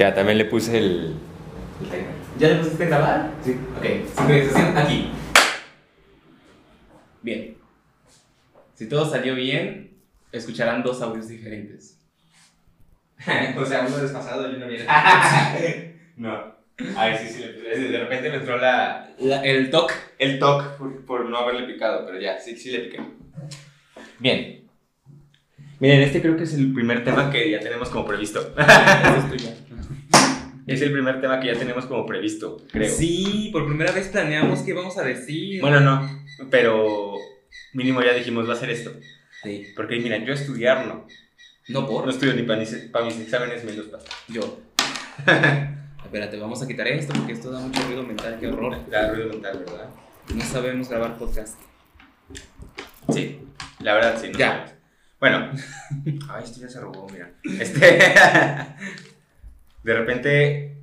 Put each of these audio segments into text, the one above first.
Ya, también le puse el. ¿Ya le pusiste a grabar? Sí. Ok, sincronización aquí. Bien. Si todo salió bien, escucharán dos audios diferentes. o sea, uno desfasado y uno bien. no. Ay, sí, sí, le puse. De repente me entró la, La- el TOC. el toque por, por no haberle picado, pero ya, sí, sí le piqué. Bien. Miren, este creo que es el primer tema que ya tenemos como previsto. Es el primer tema que ya tenemos como previsto, creo. Sí, por primera vez planeamos qué vamos a decir. Bueno, no, pero mínimo ya dijimos va a ser esto. Sí. Porque mira, yo estudiar no. No por. No estudio ni para mis, para mis exámenes menos para. Yo. Espérate, vamos a quitar esto porque esto da mucho ruido mental, qué horror. Da ruido mental, ¿verdad? No sabemos grabar podcast. Sí, la verdad sí. no Ya. sabemos. Bueno, ay, esto ya se robó, mira. Este, de repente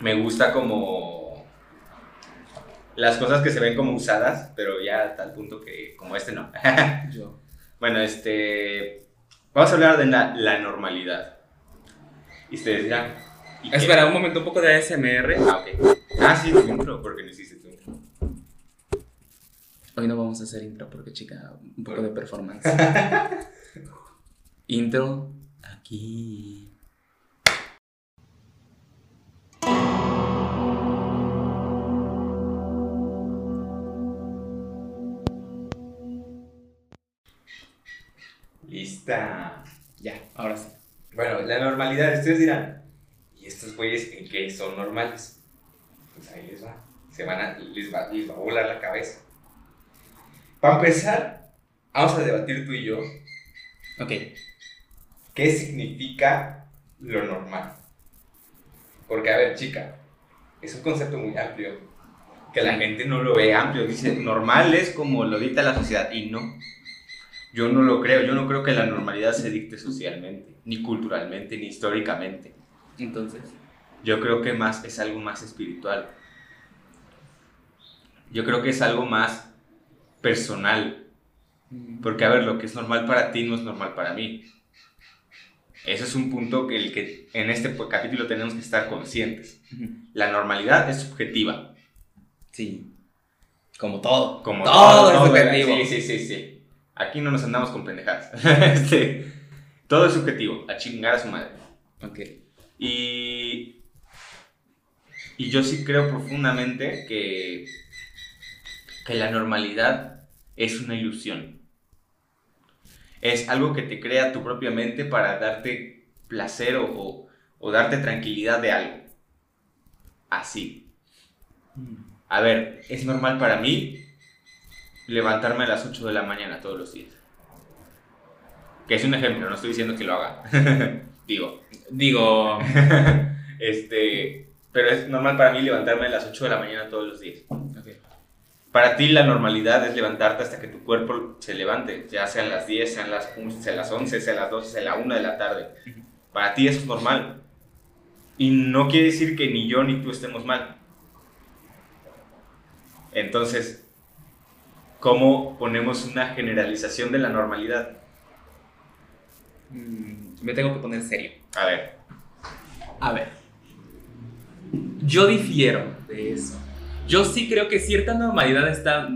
me gusta como las cosas que se ven como usadas, pero ya a tal punto que como este no. Yo. Bueno, este, vamos a hablar de la, la normalidad. Y ustedes dirán, ¿y qué? Espera, un momento, un poco de ASMR. Ah, ok. Ah, sí, tu intro, porque no hiciste tu intro. Hoy no vamos a hacer intro porque, chica, un poco de performance. intro aquí. Lista. Ya, ahora sí. Bueno, la normalidad, ustedes dirán, ¿y estos güeyes en qué son normales? Pues ahí les va, se van a, les, va, les va a volar la cabeza. Para empezar, vamos a debatir tú y yo Ok. qué significa lo normal. Porque, a ver, chica, es un concepto muy amplio, que la gente no lo ve amplio, dice, normal es como lo dicta la sociedad, y no. Yo no lo creo, yo no creo que la normalidad se dicte socialmente, ni culturalmente, ni históricamente. Entonces. Yo creo que más es algo más espiritual. Yo creo que es algo más personal. Porque, a ver, lo que es normal para ti no es normal para mí. Eso es un punto que, el que en este capítulo tenemos que estar conscientes. La normalidad es subjetiva. Sí. Como todo. Como todo, es ¿verdad? subjetivo. Sí, sí, sí, sí. Aquí no nos andamos con pendejadas. Este, todo es subjetivo. A chingar a su madre. Ok. Y, y yo sí creo profundamente que, que la normalidad es una ilusión. Es algo que te crea tu propia mente para darte placer o, o- o darte tranquilidad de algo. Así. A ver, es normal para mí levantarme a las 8 de la mañana todos los días. Que es un ejemplo, no estoy diciendo que lo haga. Digo, Digo. este, pero es normal para mí levantarme a las 8 de la mañana todos los días. ok. Para ti la normalidad es levantarte hasta que tu cuerpo se levante, ya sean las 10, sean las, 11, sean las 11, sean las 12, sean la 1 de la tarde. Para ti eso es normal. Y no quiere decir que ni yo ni tú estemos mal. Entonces, ¿cómo ponemos una generalización de la normalidad? Mm, me tengo que poner serio. A ver, A ver. Yo difiero de eso. Yo sí creo que cierta normalidad está.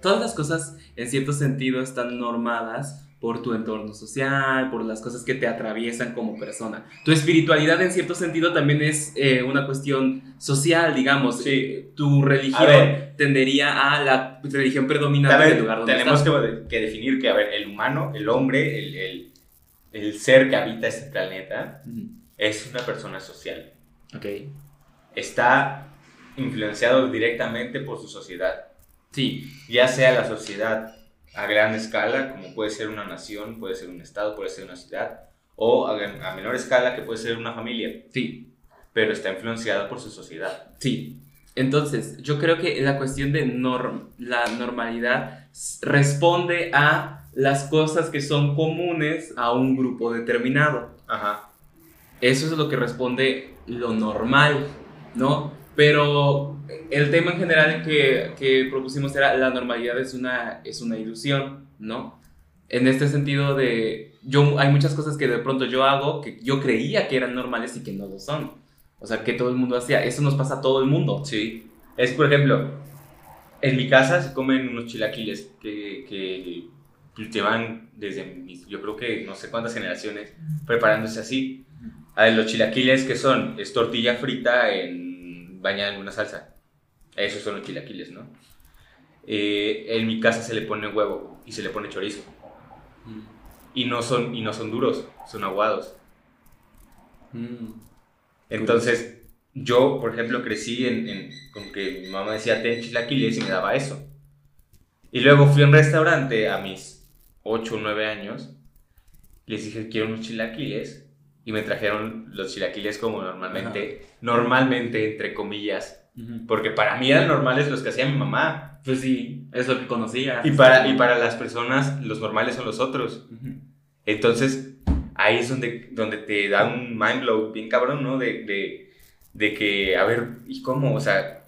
Todas las cosas, en cierto sentido, están normadas por tu entorno social, por las cosas que te atraviesan como persona. Tu espiritualidad, en cierto sentido, también es eh, una cuestión social, digamos. Sí. Tu religión A ver. tendería a la religión predominante ver, del lugar donde tenemos estás. que, que definir que, a ver, el humano, el hombre, el, el- el ser que habita este planeta, es una persona social. Ok. Está influenciado directamente por su sociedad. Sí. Ya sea la sociedad a gran escala, como puede ser una nación, puede ser un estado, puede ser una ciudad, o a, menor escala, que puede ser una familia, Sí. pero está influenciado por su sociedad. Sí. Entonces, yo creo que la cuestión de norm- la normalidad responde a las cosas que son comunes a un grupo determinado. Ajá. Eso es lo que responde lo normal, ¿no? Pero el tema en general que, que propusimos era la normalidad es una, es una ilusión, ¿no? En este sentido de, yo, hay muchas cosas que de pronto yo hago que yo creía que eran normales y que no lo son. O sea, que todo el mundo hacía. Eso nos pasa a todo el mundo. Sí. Es, por ejemplo, en mi casa se comen unos chilaquiles que, que pues, llevan desde mis, yo creo que no sé cuántas generaciones preparándose así. A ver, los chilaquiles que son, es tortilla frita en, bañada en una salsa. Esos son los chilaquiles, ¿no? Eh, en mi casa se le pone huevo y se le pone chorizo. Mm. Y no son, y no son duros, son aguados. Mm. Entonces, yo, por ejemplo, crecí en, en- con que mi mamá decía, ten chilaquiles y me daba eso. Y luego fui a un restaurante a mis 8 o 9 años. Les dije, quiero unos chilaquiles. Y me trajeron los chilaquiles como normalmente, normalmente, entre comillas. Ujú. Porque para mí eran normales los que hacía mi mamá. Pues sí, es lo que conocía. Y para, y para las personas, los normales son los otros. Entonces, ahí es donde, donde te da un mind blow bien cabrón, ¿no? De, de, de que, a ver, ¿y cómo? O sea,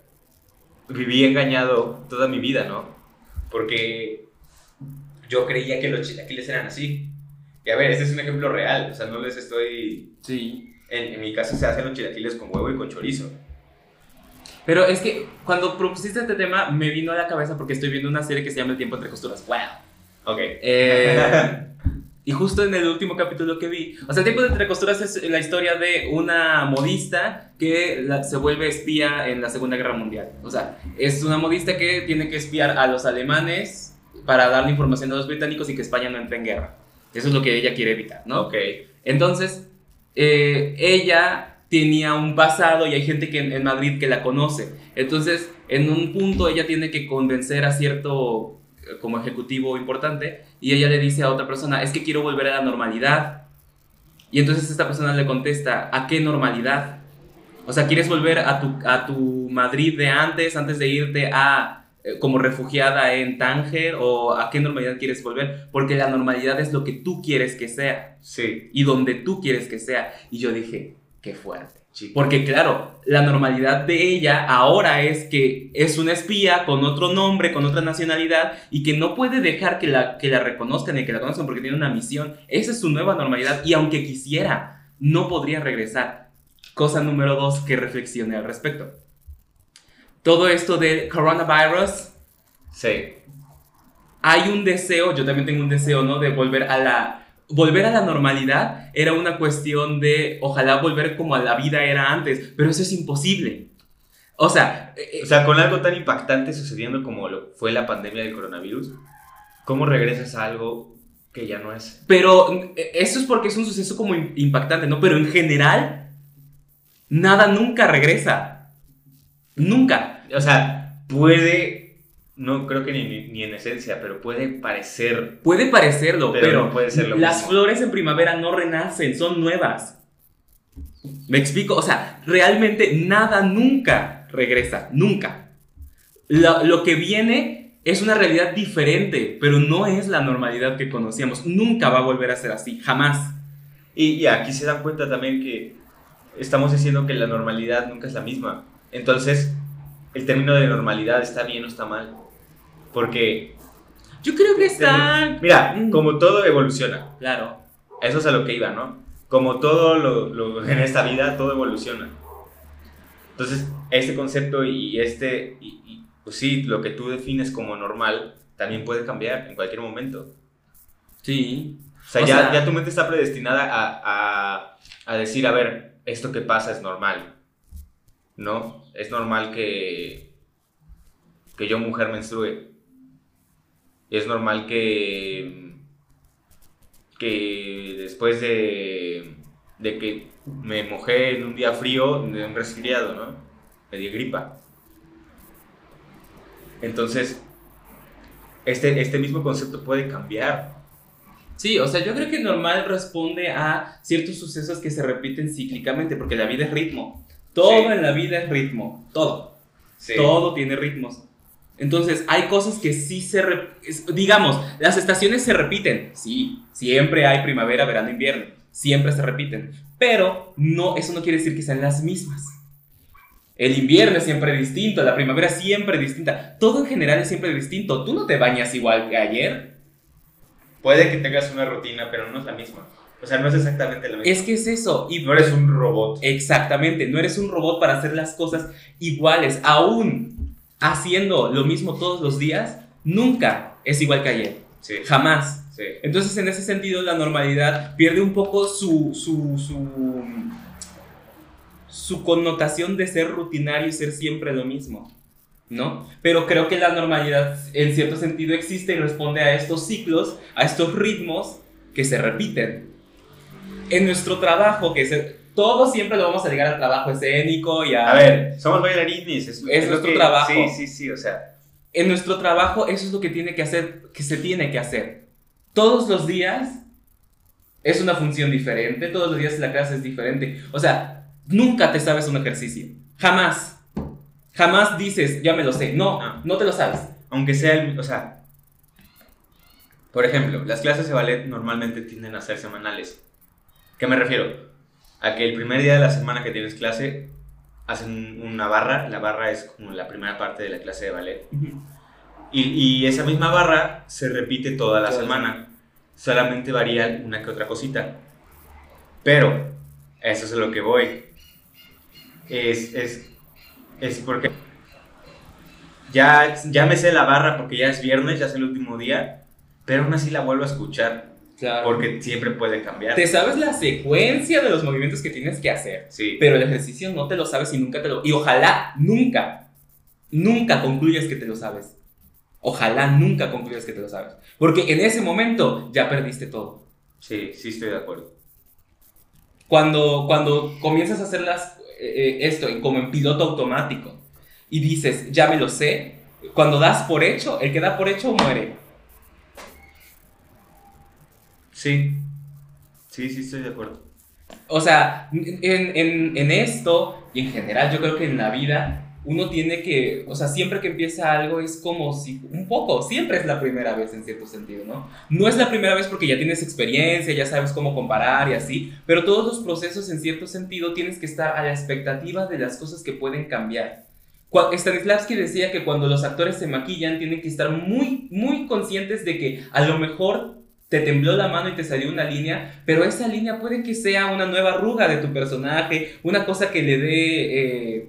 viví engañado toda mi vida, ¿no? Porque yo creía que los chilaquiles eran así. Y a ver, este es un ejemplo real, o sea, no les estoy... Sí. En, en mi casa se hacen los chilaquiles con huevo y con chorizo. Pero es que cuando propusiste este tema me vino a la cabeza porque estoy viendo una serie que se llama El tiempo entre costuras. ¡Wow! Ok. Eh, y justo en el último capítulo que vi, o sea, el tiempo entre costuras es la historia de una modista que la- se vuelve espía en la Segunda Guerra Mundial. O sea, es una modista que tiene que espiar a los alemanes para darle información a los británicos y que España no entre en guerra. Eso es lo que ella quiere evitar, ¿no? Ok. Entonces, eh, ella tenía un pasado y hay gente que en, Madrid que la conoce. Entonces, en un punto ella tiene que convencer a cierto eh, como ejecutivo importante y ella le dice a otra persona, es que quiero volver a la normalidad. Y entonces esta persona le contesta, ¿a qué normalidad? O sea, ¿quieres volver a tu, a tu Madrid de antes, antes de irte a como refugiada en Tánger? ¿O a qué normalidad quieres volver? Porque la normalidad es lo que tú quieres que sea Sí. y donde tú quieres que sea. Y yo dije, qué fuerte. chico. Porque claro, la normalidad de ella ahora es que es una espía con otro nombre, con otra nacionalidad y que no puede dejar que la, que la reconozcan y que la conozcan porque tiene una misión. Esa es su nueva normalidad y aunque quisiera, no podría regresar. Cosa número dos que reflexioné al respecto. Todo esto del coronavirus Sí. hay un deseo, yo también tengo un deseo, ¿no? De volver a la... Volver a la normalidad era una cuestión de, ojalá volver como a la vida era antes, pero eso es imposible. O sea, eh, O sea, con algo tan impactante sucediendo como lo fue la pandemia del coronavirus, ¿cómo regresas a algo que ya no es? pero eh, eso es porque es un suceso como im- impactante, ¿no? Pero en general, nada nunca regresa. Nunca. O sea, puede, no creo que ni, ni- ni en esencia, pero puede parecer. Puede parecerlo, Pero pero, no puede ser lo las mismo. flores en primavera no renacen, son nuevas. ¿Me explico? O sea, realmente nada nunca regresa, nunca. Lo, lo que viene es una realidad diferente, pero no es la normalidad que conocíamos. Nunca va a volver a ser así, jamás. Y, y aquí se dan cuenta también que estamos diciendo que la normalidad nunca es la misma. Entonces, el término de normalidad está bien o está mal. Porque, Yo creo que está... mira, como todo evoluciona, Claro. eso es a lo que iba, ¿no? Como todo lo, lo- en esta vida, todo evoluciona. Entonces, este concepto y este, y, y, pues sí, lo que tú defines como normal, también puede cambiar en cualquier momento. Sí. O sea, O ya, sea- ya tu mente está predestinada a, a, a decir, a ver, esto que pasa es normal. ¿No? Es normal que, que yo, mujer, menstrue. Es normal que, que después de, de que me mojé en un día frío, dio un resfriado, ¿no? Me dio gripa. Entonces, este, este mismo concepto puede cambiar. Sí, o sea, yo creo que normal responde a ciertos sucesos que se repiten cíclicamente, porque la vida es ritmo. Todo Sí. en la vida es ritmo, todo. Sí. Todo tiene ritmos. Entonces, hay cosas que sí se... re- digamos, las estaciones se repiten. Sí, siempre hay primavera, verano, invierno. Siempre se repiten. Pero no, eso no quiere decir que sean las mismas. El invierno es siempre distinto, la primavera siempre distinta. Todo en general es siempre distinto. Tú no te bañas igual que ayer. puede que tengas una rutina, pero no es la misma. O sea, no es exactamente la misma. Es que es eso. Y no eres un robot. Exactamente, no eres un robot para hacer las cosas iguales. Aún haciendo lo mismo todos los días, nunca es igual que ayer. Sí. Jamás. Sí. Entonces, en ese sentido, la normalidad pierde un poco su, su, su, su connotación de ser rutinario y ser siempre lo mismo. ¿No? Pero creo que la normalidad, en cierto sentido, existe y responde a estos ciclos, a estos ritmos que se repiten. En nuestro trabajo, que es todo siempre lo vamos a ligar al trabajo escénico y a... A ver, somos bailarines. Es, Es nuestro que- trabajo. Sí, sí, sí, o sea. en nuestro trabajo eso es lo que tiene que hacer, que se tiene que hacer. Todos los días es una función diferente, todos los días la clase es diferente. O sea, nunca te sabes un ejercicio. Jamás. Jamás dices, ya me lo sé. No, Ah. no te lo sabes. Aunque sea el. O sea. Por ejemplo, las clases de ballet normalmente tienden a ser semanales. ¿Qué me refiero? A que el primer día de la semana que tienes clase hacen una barra. La barra es como la primera parte de la clase de ballet. Y, y esa misma barra se repite toda la Toda semana. Solamente varía una que otra cosita. Pero, eso es a lo que voy. Es, es, es porque ya, ya me sé la barra porque ya es viernes, ya es el último día. Pero aún así la vuelvo a escuchar. Claro. Porque siempre puede cambiar. Te sabes la secuencia de los movimientos que tienes que hacer. Sí. Pero el ejercicio no te lo sabes y nunca te lo... Y ojalá nunca, nunca concluyas que te lo sabes. Ojalá nunca concluyas que te lo sabes. Porque en ese momento ya perdiste todo. Sí, sí estoy de acuerdo. Cuando, cuando comienzas a hacer las, eh, eh, esto como en piloto automático y dices, ya me lo sé, cuando das por hecho, el que da por hecho muere. Sí. Sí, sí estoy de acuerdo. O sea, en, en, en esto y en general yo creo que en la vida uno tiene que, o sea, siempre que empieza algo es como si, un poco, siempre es la primera vez en cierto sentido, ¿no? No es la primera vez porque ya tienes experiencia, ya sabes cómo comparar y así, pero todos los procesos en cierto sentido tienes que estar a la expectativa de las cosas que pueden cambiar. Stanislavski decía que cuando los actores se maquillan tienen que estar muy, muy conscientes de que a lo mejor te tembló la mano y te salió una línea, pero esa línea puede que sea una nueva arruga de tu personaje, una cosa que le dé eh,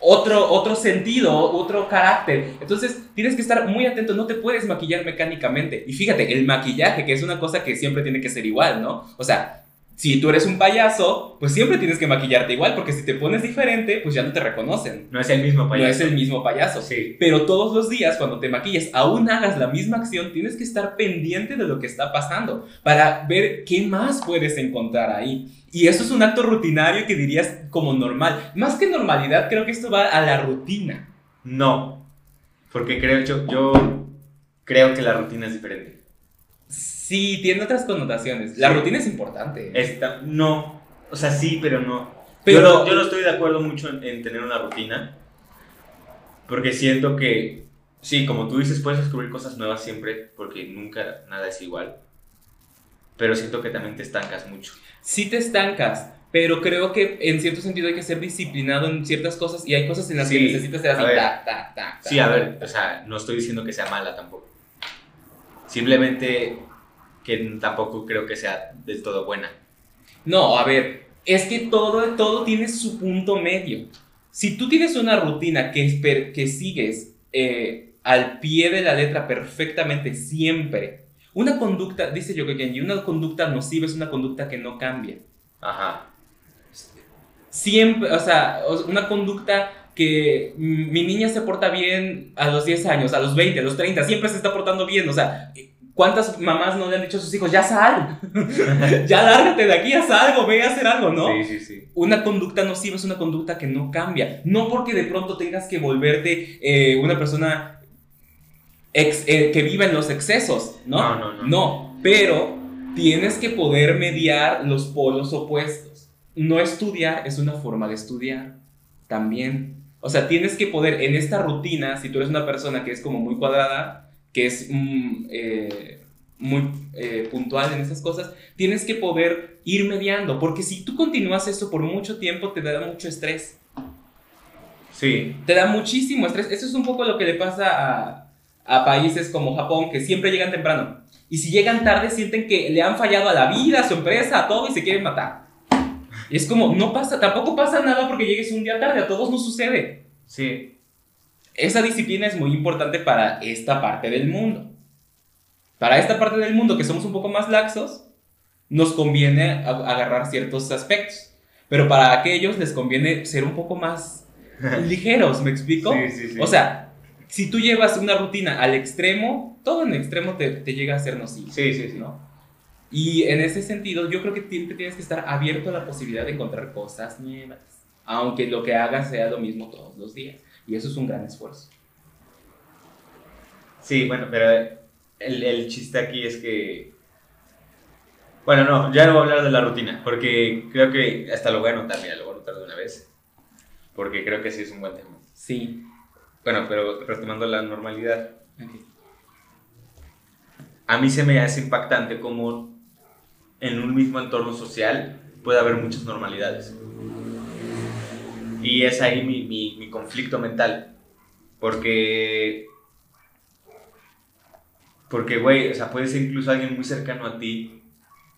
otro, otro sentido, otro carácter. Entonces tienes que estar muy atento, no te puedes maquillar mecánicamente. Y fíjate, el maquillaje, que es una cosa que siempre tiene que ser igual, ¿no? O sea, si tú eres un payaso, pues siempre tienes que maquillarte igual, porque si te pones diferente, pues ya no te reconocen. No es el mismo No payaso. es el mismo payaso. Sí. Pero todos los días, cuando te maquilles, aún hagas la misma acción, tienes que estar pendiente de lo que está pasando para ver qué más puedes encontrar ahí. Y eso es un acto rutinario que dirías como normal. Más que normalidad, creo que esto va a la rutina. No. Porque creo yo, yo creo que la rutina es diferente. Sí, tiene otras connotaciones. La Sí. rutina es importante. Esta, no. O sea, sí, pero no. Pero- yo, no yo no estoy de acuerdo mucho en, en tener una rutina. Porque siento que, sí, como tú dices, puedes descubrir cosas nuevas siempre. Porque nunca nada es igual. Pero siento que también te estancas mucho. Sí te estancas, pero creo que en cierto sentido hay que ser disciplinado en ciertas cosas y hay cosas en las que Sí, necesitas ser así. a ver. tac, tac, tac, Sí, a ver, o sea, no estoy diciendo que sea mala tampoco. Simplemente que tampoco creo que sea del todo buena. No, a ver, es que todo, todo tiene su punto medio. Si tú tienes una rutina que, que sigues eh, al pie de la letra perfectamente siempre, una conducta, dice Yoko Kenji, una conducta nociva es una conducta que no cambia. Ajá. Siempre, o sea, una conducta que mi niña se porta bien a los 10 años, a los 20, a los 30, siempre se está portando bien, o sea, ¿cuántas mamás no le han dicho a sus hijos, ya sal, ya lárgate de aquí, haz algo, ve a hacer algo, ¿no? Sí, sí, sí. Una conducta nociva es una conducta que no cambia. No porque de pronto tengas que volverte eh, una persona ex- eh, que viva en los excesos, ¿no? No, no, no. No, pero tienes que poder mediar los polos opuestos. No estudiar es una forma de estudiar también. O sea, tienes que poder en esta rutina, si tú eres una persona que es como muy cuadrada, que es mm, eh, muy eh, puntual en esas cosas, tienes que poder ir mediando, porque si tú continúas esto por mucho tiempo, te da mucho estrés. Sí, Te da muchísimo estrés. Eso es un poco lo que le pasa a, a países como Japón que siempre llegan temprano. Y si llegan tarde sienten que le han fallado a la vida, a su empresa, a todo y se quieren matar. Y es como, no pasa, tampoco pasa nada porque llegues un día tarde, a todos nos sucede. Sí. Esa disciplina es muy importante para esta parte del mundo. Para esta parte del mundo que somos un poco más laxos, nos conviene agarrar ciertos aspectos. Pero para aquellos les conviene ser un poco más ligeros, ¿me explico? Sí, sí, sí. O sea, si tú llevas una rutina al extremo, todo en extremo te, te llega a ser nocivo. Sí, sí, sí. ¿no? Y en ese sentido, yo creo que siempre tienes que estar abierto a la posibilidad de encontrar cosas nuevas, aunque lo que hagas sea lo mismo todos los días. Y eso es un gran esfuerzo. Sí, bueno, pero el, el chiste aquí es que... Bueno, no, ya no voy a hablar de la rutina, porque creo que hasta lo voy a anotar, mira, lo voy a anotar de una vez, porque creo que sí es un buen tema. Sí. Bueno, pero retomando la normalidad, Ok. a mí se me hace impactante cómo en un mismo entorno social puede haber muchas normalidades. Y es ahí mi, mi, mi conflicto mental. Porque. Porque, güey, o sea, puede ser incluso alguien muy cercano a ti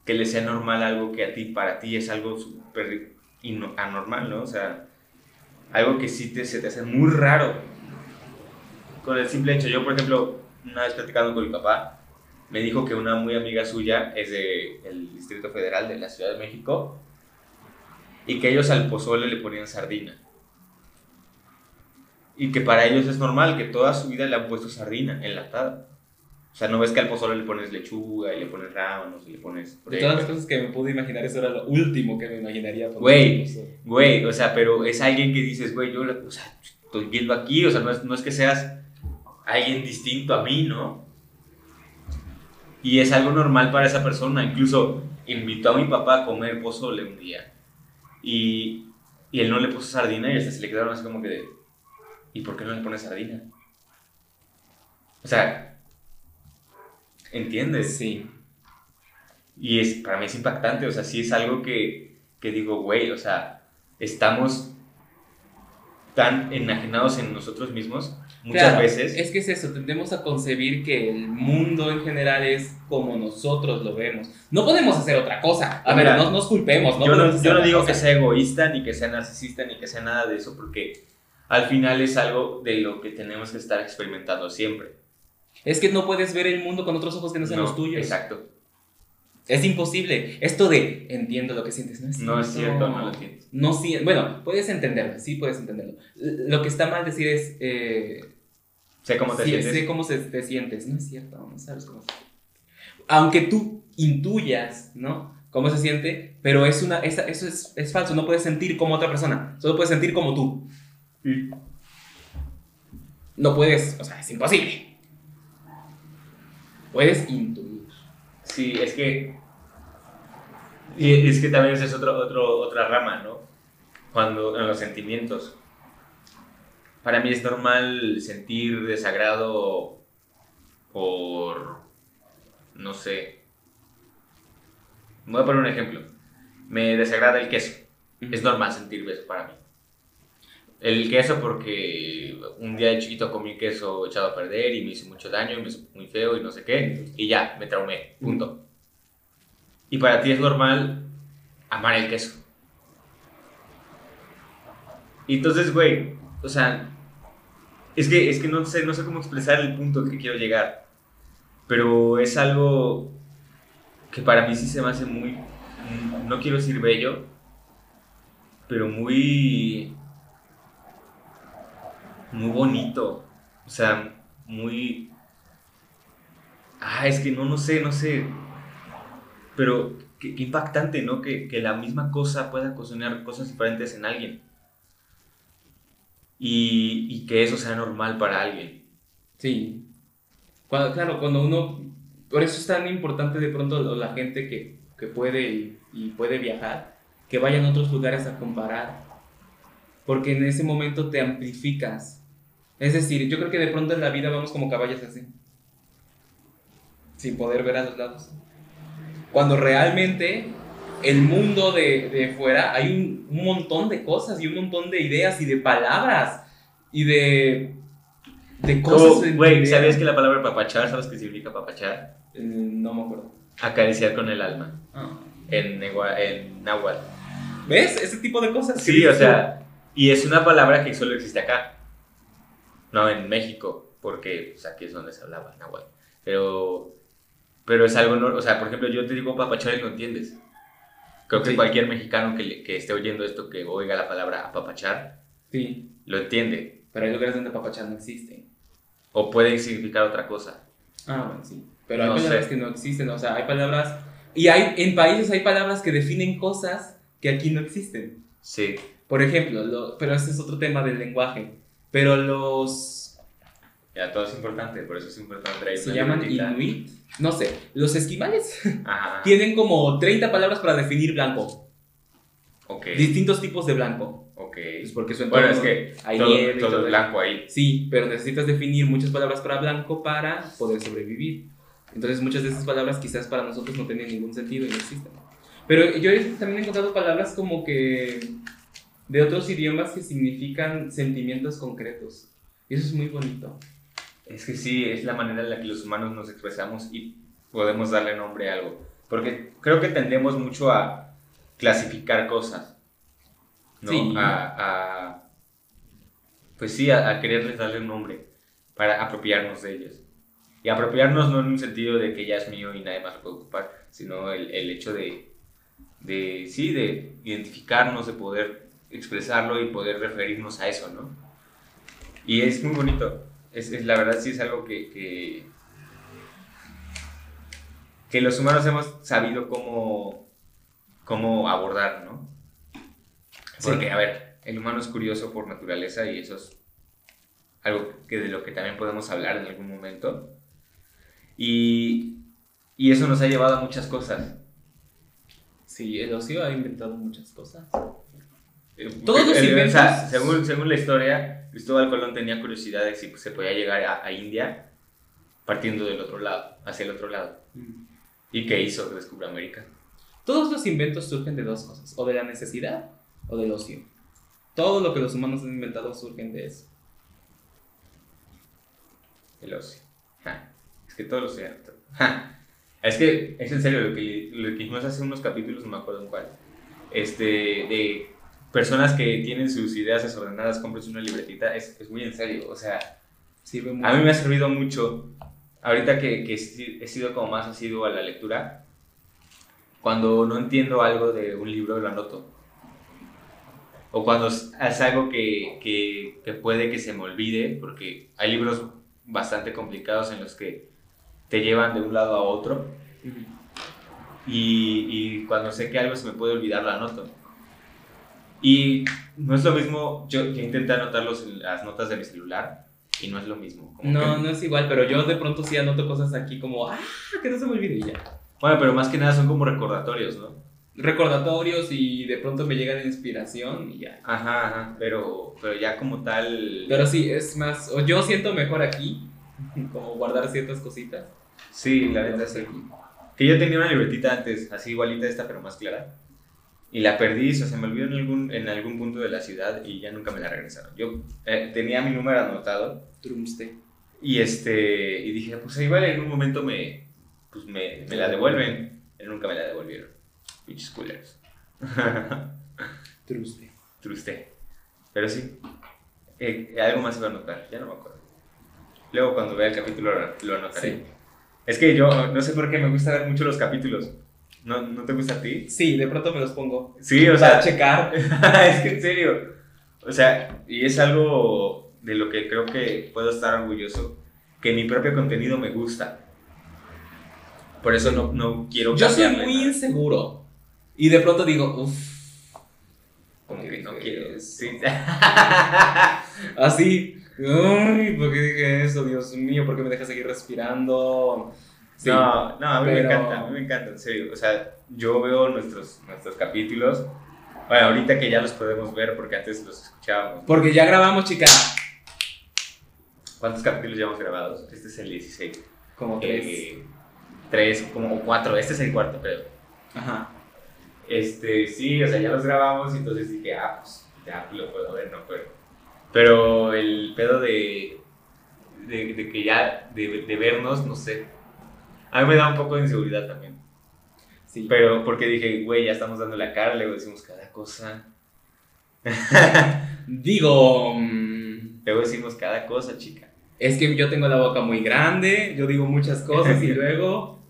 que le sea normal algo que a ti, para ti, es algo súper anormal, ¿no? O sea, algo que sí te, se te hace muy raro. Con el simple hecho, yo, por ejemplo, una vez platicando con mi papá, me dijo que una muy amiga suya es del Distrito Federal de la Ciudad de México y que ellos al pozole le ponían sardina. Y que para ellos es normal, que toda su vida le han puesto sardina enlatada. O sea, no ves que al pozole le pones lechuga y le pones rábanos y le pones... De todas las cosas que me pude imaginar, eso era lo último que me imaginaría. Güey. Güey, o sea, pero es alguien que dices, güey, yo o sea, estoy viendo aquí, o sea, no es, no es que seas alguien distinto a mí, ¿no? Y es algo normal para esa persona. Incluso invitó a mi papá a comer pozole un día. Y, y él no le puso sardina y hasta se le quedaron así como que de, ¿y por qué no le pones sardina? O sea, ¿entiendes? Sí. Y es, para mí es impactante, o sea, sí es algo que, que digo, güey, o sea, estamos tan enajenados en nosotros mismos muchas Claro, veces. Es que es eso, tendemos a concebir que el mundo en general es como nosotros lo vemos. No podemos hacer otra cosa. A ver, no nos culpemos. No yo, no, yo digo cosa. que sea egoísta, ni que sea narcisista, ni que sea nada de eso, porque al final es algo de lo que tenemos que estar experimentando siempre. Es que no puedes ver el mundo con otros ojos que no sean No, los tuyos. Exacto. Es imposible. Esto de entiendo lo que sientes, no es cierto. No es cierto, no lo entiendes. No bueno, puedes entenderlo, sí puedes entenderlo. Lo que está mal decir es. eh, Sé cómo te sí, sientes. sé cómo se, te sientes. No es cierto, no sabes cómo se Aunque tú intuyas, ¿no? Cómo se siente, pero es una, esa- eso es, es falso. No puedes sentir como otra persona, solo puedes sentir como tú. No puedes, o sea, es imposible. Puedes intuir. Sí, es que. Y es que también es otro, otro, otra rama, ¿no? Cuando en los sentimientos. Para mí es normal sentir desagrado por. No sé. Voy a poner un ejemplo. Me desagrada el queso. Es normal sentir eso para mí. El queso porque un día de chiquito comí queso echado a perder y me hizo mucho daño y me hizo muy feo y no sé qué. Y ya, me traumé. Punto. Y para ti es normal amar el queso. Y entonces, güey, o sea, es que, es que no, sé, no sé cómo expresar el punto que quiero llegar. Pero es algo que para mí sí se me hace muy, mm, no quiero decir bello, pero muy, muy bonito. O sea, muy... Ah, es que no, no sé, no sé. Pero qué, qué impactante, ¿no? Que, que la misma cosa pueda ocasionar cosas diferentes en alguien. Y, y que eso sea normal para alguien. Sí. Cuando- claro, cuando uno... Por eso es tan importante de pronto la gente que, que puede y, puede viajar, que vayan a otros lugares a comparar. Porque en ese momento te amplificas. Es decir, yo creo que de pronto en la vida vamos como caballos así. Sin poder ver a los lados. Cuando realmente el mundo de, de fuera hay un, un montón de cosas y un montón de ideas y de palabras y de De cosas. Güey, idea. ¿sabías que la palabra papachar, sabes qué significa papachar? Eh, no me acuerdo. Acariciar con el alma. Ah. En, en náhuatl. ¿Ves? Ese tipo de cosas. Sí, o sea, y es una palabra que solo existe acá. No en México, porque pues, aquí es donde se hablaba náhuatl. Pero, pero es algo, no, o sea, por ejemplo, yo te digo papachar y lo entiendes. Creo que Sí. cualquier mexicano que, que esté oyendo esto, que oiga la palabra apapachar. Sí, lo entiende. pero hay lugares donde papachar no existe. O puede significar otra cosa. Ah, bueno, sí. Pero hay No palabras sé. que no existen, o sea, hay palabras... Y hay, en países hay palabras que definen cosas que aquí no existen. Sí. Por ejemplo, lo- pero ese es otro tema del lenguaje. Pero los... Ya, todo es importante, por eso es importante traer Se llaman inuit. No sé, los esquimales Ajá. tienen como 30 palabras para definir blanco. Ok. Distintos tipos de blanco. Ok. Pues porque su Bueno, entorno es que hay todo, nieve todo todo es blanco ahí. Sí, pero necesitas definir muchas palabras para blanco para poder sobrevivir. Entonces muchas de esas palabras quizás para nosotros no tienen ningún sentido y no existen. Pero yo también he encontrado palabras como que de otros idiomas que significan sentimientos concretos. Y eso es muy bonito. Es que sí, es la manera en la que los humanos nos expresamos y podemos darle nombre a algo. Porque creo que tendemos mucho a clasificar cosas. ¿no? Sí. A, a- pues sí, a, a quererles darle un nombre para apropiarnos de ellos. Y apropiarnos no en un sentido de que ya es mío y nadie más lo puede ocupar, sino el, el hecho de, de, sí, de identificarnos, de poder expresarlo y poder referirnos a eso, ¿no? Y es muy bonito. Es, es- la verdad sí es algo que, que, que los humanos hemos sabido cómo, cómo abordar, ¿no? Sí. Porque, a ver, el humano es curioso por naturaleza y eso es algo que de lo que también podemos hablar en algún momento. Y, y eso nos ha llevado a muchas cosas. Sí, el ocio ha inventado muchas cosas. Eh, Todos los eh, o inventos- según, según la historia, Cristóbal Colón tenía curiosidad de si se podía llegar a, a India partiendo del otro lado, hacia el otro lado. ¿Y qué hizo? Descubrió América. Todos los inventos surgen de dos cosas, o de la necesidad o del ocio. Todo lo que los humanos han inventado surgen de eso. El ocio. Ja. Es que todo lo. Ja. Es que es en serio lo que, lo que dijimos hace unos capítulos, no me acuerdo en cuál. Este, de personas que tienen sus ideas desordenadas, compres una libretita, es, es muy en serio. O sea, Sirve mucho. A mí me ha servido mucho, ahorita que, que he sido como más asiduo a la lectura, cuando no entiendo algo de un libro lo anoto. O cuando es algo que, que, que puede que se me olvide, porque hay libros bastante complicados en los que te llevan de un lado a otro, y, y cuando sé que algo se me puede olvidar lo anoto. Y no es lo mismo, yo, yo intenté anotarlos en las notas de mi celular, y no es lo mismo. como No, que- no es igual, pero yo de pronto sí anoto cosas aquí como, ah, que no se me olvide y ya. Bueno, pero más que nada son como recordatorios, ¿no? Recordatorios y de pronto me llega la inspiración y ya. Ajá, ajá, pero, pero ya como tal... Pero sí, es más, o yo siento mejor aquí, como guardar ciertas cositas. Sí, la neta sí. Que yo tenía una libretita antes, así igualita a esta, pero más clara. Y la perdí, o sea, se me olvidó en algún, en algún punto de la ciudad y ya nunca me la regresaron. Yo eh, tenía mi número anotado Trumste. y, este, y dije, pues igual en un momento me, pues me, me la devuelven. Y nunca me la devolvieron. Pinches culeros. Truste. Truste. Pero sí. Eh, algo más iba a anotar, ya no me acuerdo. Luego cuando vea el capítulo lo- lo anotaré. Sí. Es que yo no sé por qué me gusta ver mucho los capítulos. ¿No, ¿No te gusta a ti? Sí, de pronto me los pongo. Sí, o para sea, checar. es que en serio. O sea, y es algo de lo que creo que puedo estar orgulloso, que mi propio contenido me gusta. Por eso no, no quiero Yo soy muy nada. inseguro. Y de pronto digo, uff. Como que no ¿Qué quiero. Sí. Así. Uy, ¿por qué dije eso? Dios mío, ¿por qué me dejas seguir respirando? Sí. No, no, a mí me encanta, a mí me encanta, en serio. O sea, yo veo nuestros, nuestros capítulos. Bueno, ahorita que ya los podemos ver, porque antes los escuchábamos. Porque ya grabamos, chica. ¿Cuántos capítulos llevamos grabados? Este es el 16. Como tres. Eh, tres, como cuatro. Este es el cuarto, creo. Ajá. Este, sí, o sea, ya los grabamos y entonces dije, ah, pues ya lo puedo ver, no puedo. Pero el pedo de, de, de que ya, de, de vernos, no sé. A mí me da un poco de inseguridad también. Sí. Pero porque dije, güey, ya estamos dando la cara, luego decimos cada cosa. Digo, mm, Luego decimos cada cosa, chica. es que yo tengo la boca muy grande, yo digo muchas cosas y luego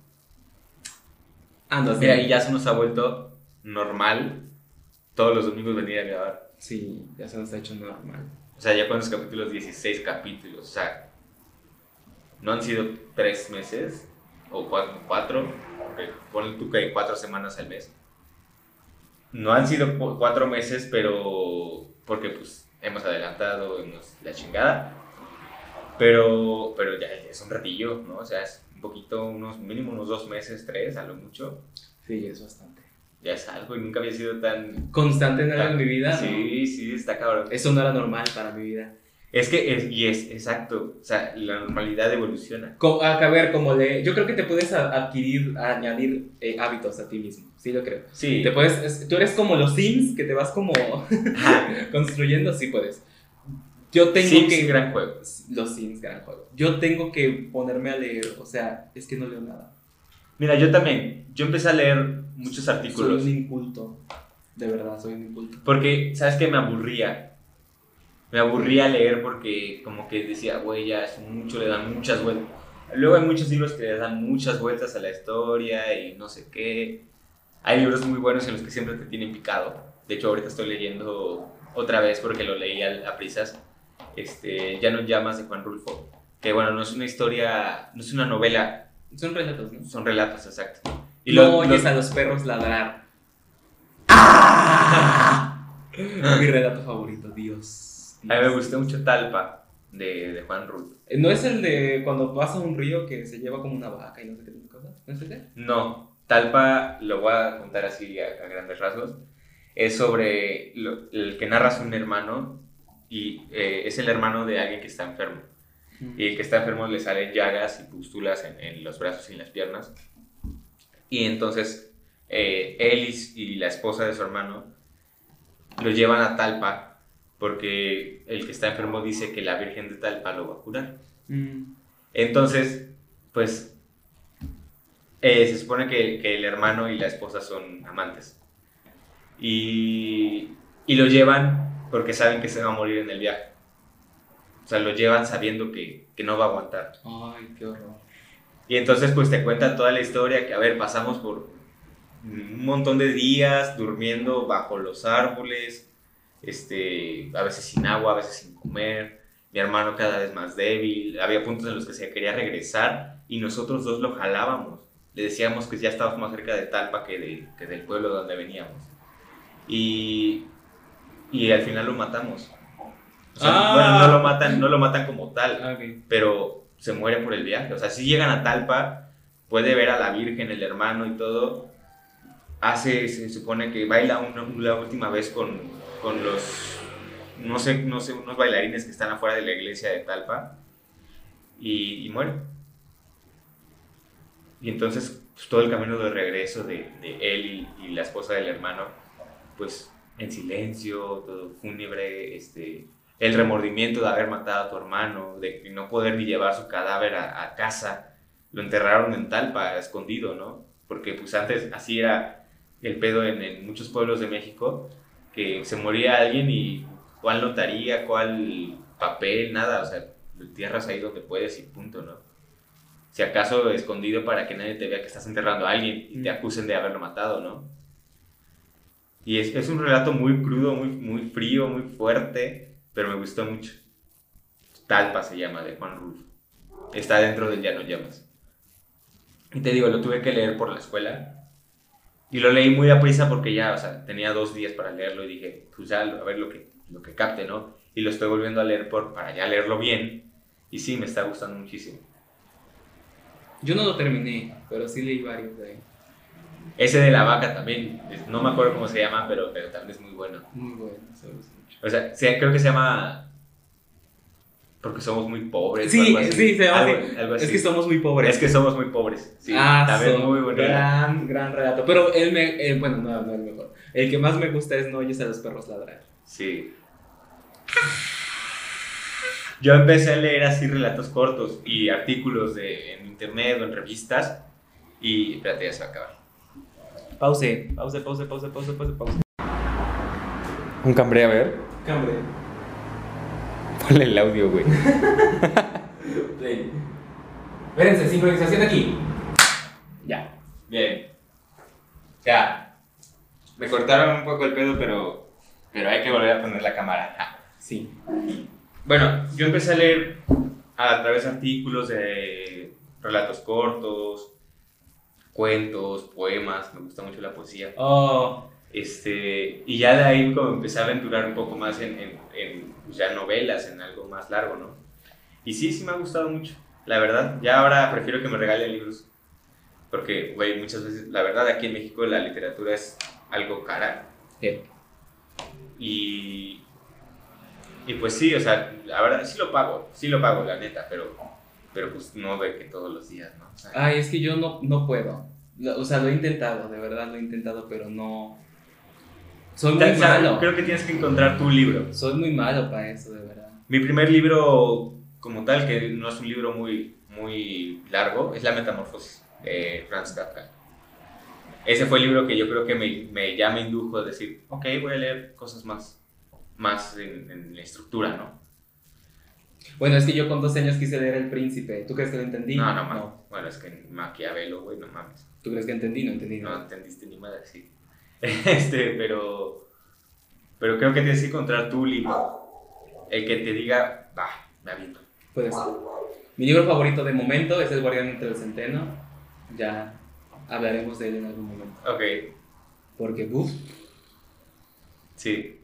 ando así. Mira, y ya se nos ha vuelto normal todos los domingos venir a grabar. Sí, ya se nos ha hecho normal. O sea, ya cuántos capítulos, 16 capítulos. O sea, no han sido tres meses o cuatro, cuatro porque ponle tú que hay cuatro semanas al mes. No han sido cu- cuatro meses, pero porque pues hemos adelantado, hemos la chingada. Pero, pero ya es un ratillo, ¿no? O sea, es un poquito, unos mínimo unos dos meses, tres, a lo mucho. Sí, es bastante. Ya es algo y nunca había sido tan... Constante en algo en mi vida, ¿no? Sí, sí, está cabrón. Eso no era normal para mi vida. Es que, es, y es, exacto, o sea, la normalidad evoluciona. Co- a, a ver, como le... Yo creo que te puedes adquirir, añadir eh, hábitos a ti mismo. Sí, lo creo. Sí. Te puedes... es- tú eres como los Sims, que te vas como construyendo, sí puedes. Yo tengo Sims, que... gran juego. Los Sims, gran juego. Yo tengo que ponerme a leer, o sea, es que no leo nada. Mira, yo también, yo empecé a leer muchos Soy artículos. un inculto. De verdad, soy un inculto. Porque, ¿sabes qué? Me aburría. Me aburría leer porque como que decía, güey, ya es mucho, le dan muchas vueltas. Luego hay muchos libros que le dan muchas vueltas a la historia y no sé qué. Hay libros muy buenos en los que siempre te tienen picado. De hecho, ahorita estoy leyendo otra vez porque lo leí a, a prisas. Este, Ya no llamas de Juan Rulfo. Que bueno, no es una historia, no es una novela, Son relatos, ¿no? son relatos, exacto. Y no lo- oyes a los perros ladrar. Mi relato favorito, Dios. A mí me gustó mucho Talpa de, de Juan Ruth. Eh, ¿No es el de cuando vas a un río que se lleva como una vaca y no sé qué cosas? ¿No es ese? No, Talpa, lo voy a contar así a, a grandes rasgos, es sobre lo- el que narras un hermano y eh, es el hermano de alguien que está enfermo. Y el que está enfermo le salen llagas y pústulas en, en los brazos y en las piernas. Y entonces eh, él y, y la esposa de su hermano lo llevan a Talpa porque el que está enfermo dice que la Virgen de Talpa lo va a curar. Mm. Entonces, pues, eh, se supone que, que el hermano y la esposa son amantes. Y, y lo llevan porque saben que se va a morir en el viaje. O sea, lo llevan sabiendo que, que no va a aguantar. Ay, qué horror. Y entonces, pues, te cuentan toda la historia que, a ver, pasamos por un montón de días durmiendo bajo los árboles, este, a veces sin agua, a veces sin comer, mi hermano cada vez más débil, había puntos en los que se quería regresar y nosotros dos lo jalábamos, le decíamos que ya estábamos más cerca de Talpa que, de- que del pueblo donde veníamos. Y, y al final lo matamos. O sea, Ah. Bueno, no lo, matan, no lo matan como tal, Ah, pero se muere por el viaje. O sea, si llegan a Talpa, puede ver a la Virgen, el hermano y todo. Hace, se supone que baila una, la última vez con, con los, no sé, no sé, unos bailarines que están afuera de la iglesia de Talpa y, y muere. Y entonces, pues, todo el camino de regreso de, de él y, y la esposa del hermano, pues en silencio, todo fúnebre, este, el remordimiento de haber matado a tu hermano, de no poder ni llevar su cadáver a, a casa, lo enterraron en Talpa, escondido, ¿no? Porque pues antes así era el pedo en, en muchos pueblos de México, que se moría alguien y cuál notaría, cuál papel, nada, o sea, lo entierras ahí donde puedes y punto, ¿no? Si acaso escondido para que nadie te vea que estás enterrando a alguien y te Mm. acusen de haberlo matado, ¿no? Y es, es un relato muy crudo, muy, muy frío, muy fuerte, pero me gustó mucho. Talpa se llama, de Juan Rulfo. Está dentro del Ya no llamas. Y te digo, lo tuve que leer por la escuela. Y lo leí muy a prisa porque ya, o sea, tenía dos días para leerlo y dije, pues ya, a ver lo que, lo que capte, ¿no? Y lo estoy volviendo a leer por, para ya leerlo bien. Y sí, me está gustando muchísimo. Yo no lo terminé, pero sí leí varios de ahí. Ese de la vaca también, no me acuerdo cómo se llama, pero, pero también es muy bueno. Muy bueno, se mucho. O sea, creo que se llama. Porque somos muy pobres. Sí, algo así. sí, se llama Algo- así. algo Es que somos muy pobres. Es que somos muy pobres. Sí, ah, también son muy bueno. gran, gran relato. Pero el, me, el- bueno, no, no el mejor. El que más me gusta es No oyes a los perros ladrar. Sí. yo empecé a leer así relatos cortos y artículos de, en internet o en revistas. Y espérate, ya se va a acabar. Pause, pause, pause, pause, pause, pause, pause. Un cambre, a ver. Cambre. Ponle el audio, güey. Play. Espérense, sincronización aquí. Ya. Bien. Ya. Me cortaron un poco el pedo, pero, pero hay que volver a poner la cámara. Ah. Sí. Bueno, yo empecé a leer a través de artículos de relatos cortos, cuentos, poemas, me gusta mucho la poesía. Oh, Este, y ya de ahí como empecé a aventurar un poco más en, en, en, pues, ya novelas, en algo más largo, ¿no? Y sí, sí me ha gustado mucho, la verdad. Ya ahora prefiero que me regalen libros. Porque, güey, muchas veces, la verdad, aquí en México la literatura es algo cara. eh, Y, y pues sí, o sea, la verdad, sí lo pago, sí lo pago, la neta, pero, pero pues no de que todos los días, ¿no? O sea, Ay, es que yo no, no puedo. O sea, lo he intentado, de verdad lo he intentado, pero no. Soy muy malo. creo que tienes que encontrar tu libro. Soy muy malo para eso, de verdad. Mi primer libro como tal, que no es un libro muy, muy largo, es La Metamorfosis de Franz Kafka. Ese fue el libro que yo creo que me, me, ya me indujo a decir, ok, voy a leer cosas más, más en, en la estructura, ¿no? Bueno, es que yo con 12 años quise leer El Príncipe. ¿Tú crees que lo entendí? No, no, mames. Bueno, es que Maquiavelo, güey, no mames. ¿Tú crees que entendí? No entendí. No No. entendiste ni madre, sí. Este, pero, pero creo que tienes que encontrar tu libro. El que te diga, va, me aviento. Puede ser. Mi libro favorito de momento es El Guardián entre el Centeno. Ya hablaremos de él en algún momento. Ok, Porque, uff, sí.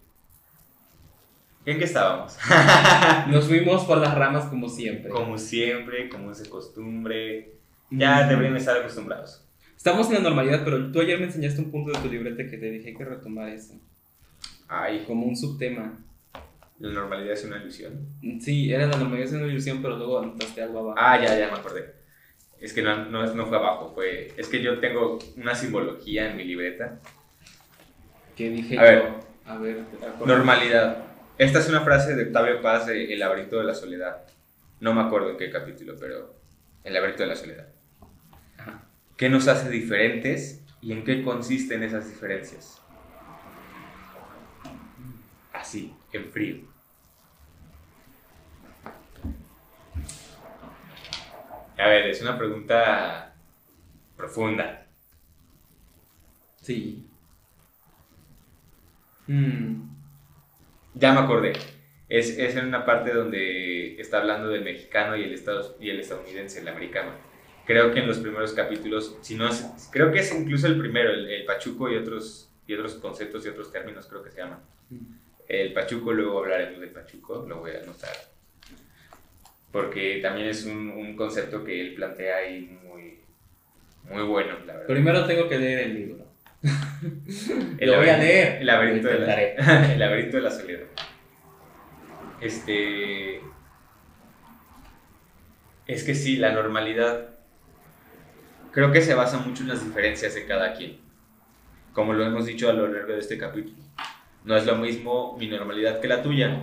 ¿En qué estábamos? nos fuimos por las ramas como siempre. Como siempre, como es de costumbre. Ya Mm. deberían estar acostumbrados. Estamos en la normalidad, pero tú ayer me enseñaste un punto de tu libreta que te dije que retomar eso. Ay, Como un subtema. la normalidad es una ilusión. Sí, era la normalidad es una ilusión, pero luego anotaste algo abajo. Ah, ya, ya me acordé. Es que no, no, no fue abajo, fue... Es que yo tengo una simbología en mi libreta. ¿Qué dije A ver. yo? A ver, ¿te? Normalidad. Esta es una frase de Octavio Paz de El laberinto de la soledad. No me acuerdo en qué capítulo, pero El laberinto de la soledad. ¿Qué nos hace diferentes y en qué consisten esas diferencias? Así, en frío. A ver, es una pregunta profunda. Sí. Hmm. Ya me acordé. Es, es en una parte donde está hablando del mexicano y el, estados, y el estadounidense, el americano. Creo que en los primeros capítulos, si no es, creo que es incluso el primero, el, el pachuco y otros, y otros conceptos y otros términos creo que se llaman. El pachuco, luego hablaremos del pachuco, lo voy a anotar. Porque también es un, un concepto que él plantea ahí muy, muy bueno, la verdad. Primero tengo que leer el libro. El Lo voy a leer. El laberinto, de la, el laberinto de la soledad. Este. Es que sí, la normalidad. Creo que se basa mucho en las diferencias de cada quien. Como lo hemos dicho a lo largo de este capítulo. No es lo mismo mi normalidad que la tuya.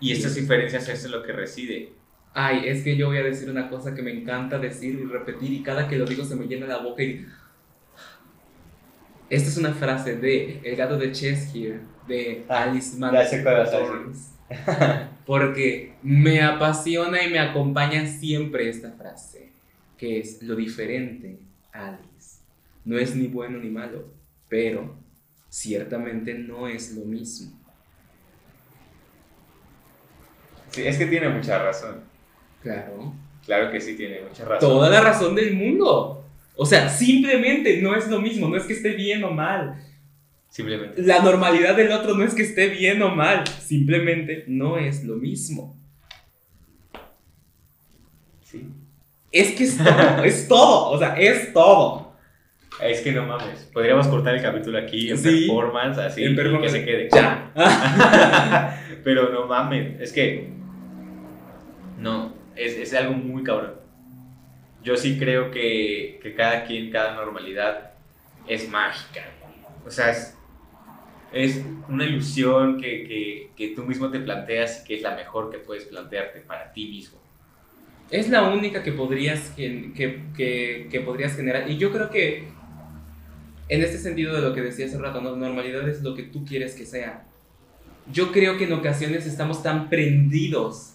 Y estas diferencias es en lo que reside. Ay, es que yo voy a decir una cosa que me encanta decir y repetir y cada que lo digo se me llena la boca y... Esta es una frase de El gato de Cheshire, de Ah, Alice Torrance. Porque me apasiona y me acompaña siempre esta frase, que es lo diferente, Alice. No es ni bueno ni malo, pero ciertamente no es lo mismo. Sí, es que tiene mucha razón. Claro. Claro que sí, tiene mucha razón. Toda la razón del mundo. O sea, simplemente no es lo mismo, no es que esté bien o mal. Simplemente. La normalidad del otro no es que esté bien o mal, simplemente no es lo mismo. Sí. Es que es todo, es todo, o sea, es todo. Es que no mames. Podríamos cortar el capítulo aquí en Sí. performance, así, En performance. que se quede. Ya. Pero no mames. Es que. No, es, es algo muy cabrón. Yo sí creo que, que cada quien, cada normalidad es mágica. O sea, es, es una ilusión que, que, que tú mismo te planteas y que es la mejor que puedes plantearte para ti mismo. Es la única que podrías, que, que, que, podrías generar. Y yo creo que en este sentido de lo que decía hace rato, ¿no? normalidad es lo que tú quieres que sea. Yo creo que en ocasiones estamos tan prendidos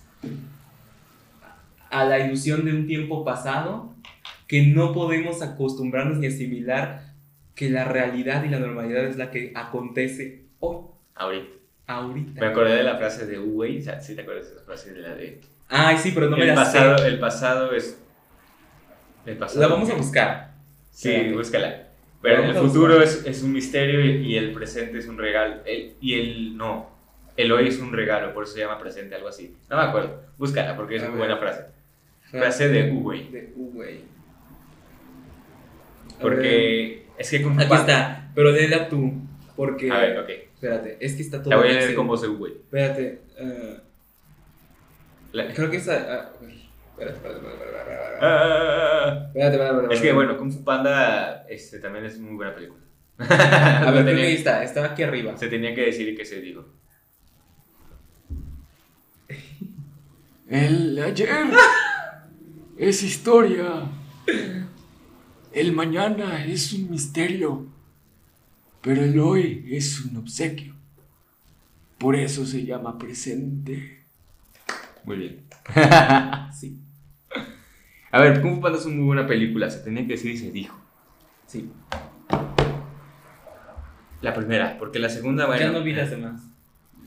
a la ilusión de un tiempo pasado que no podemos acostumbrarnos ni asimilar que la realidad y la normalidad es la que acontece hoy, Ahorita. ahorita. Me acordé de la frase de Uwey, ¿sí te acuerdas de esa frase de la de... Ay, sí, pero no me la pasado, sé. el pasado es... El pasado. La vamos a buscar. Sí, Espérate. búscala. Pero el futuro es, es un misterio y, y el presente es un regalo. El- y el no. El hoy es un regalo, por eso se llama presente, algo así. No me acuerdo. Búscala porque es A una ver. buena frase. Frase de Uwey. De Uwey. Porque es que con Aquí está, pero léela tú. Porque. A ver, ok. Espérate, es que está todo. La voy a leer con voz de Uwey. Espérate. eh, La- creo que esa. ah, espérate, espérate, espérate, es que bueno, Kung Fu Panda este, también es muy buena película. A ver, tenía- está, estaba aquí arriba. se tenía que decir y que se dijo. El ayer es historia. El mañana es un misterio. Pero el hoy es un obsequio. Por eso se llama presente. Muy bien. Sí, A ver, Kung Fu Panda es una muy buena película. Se tenía que decir y se dijo. sí. La primera, porque la segunda, bueno. ya no vi las demás.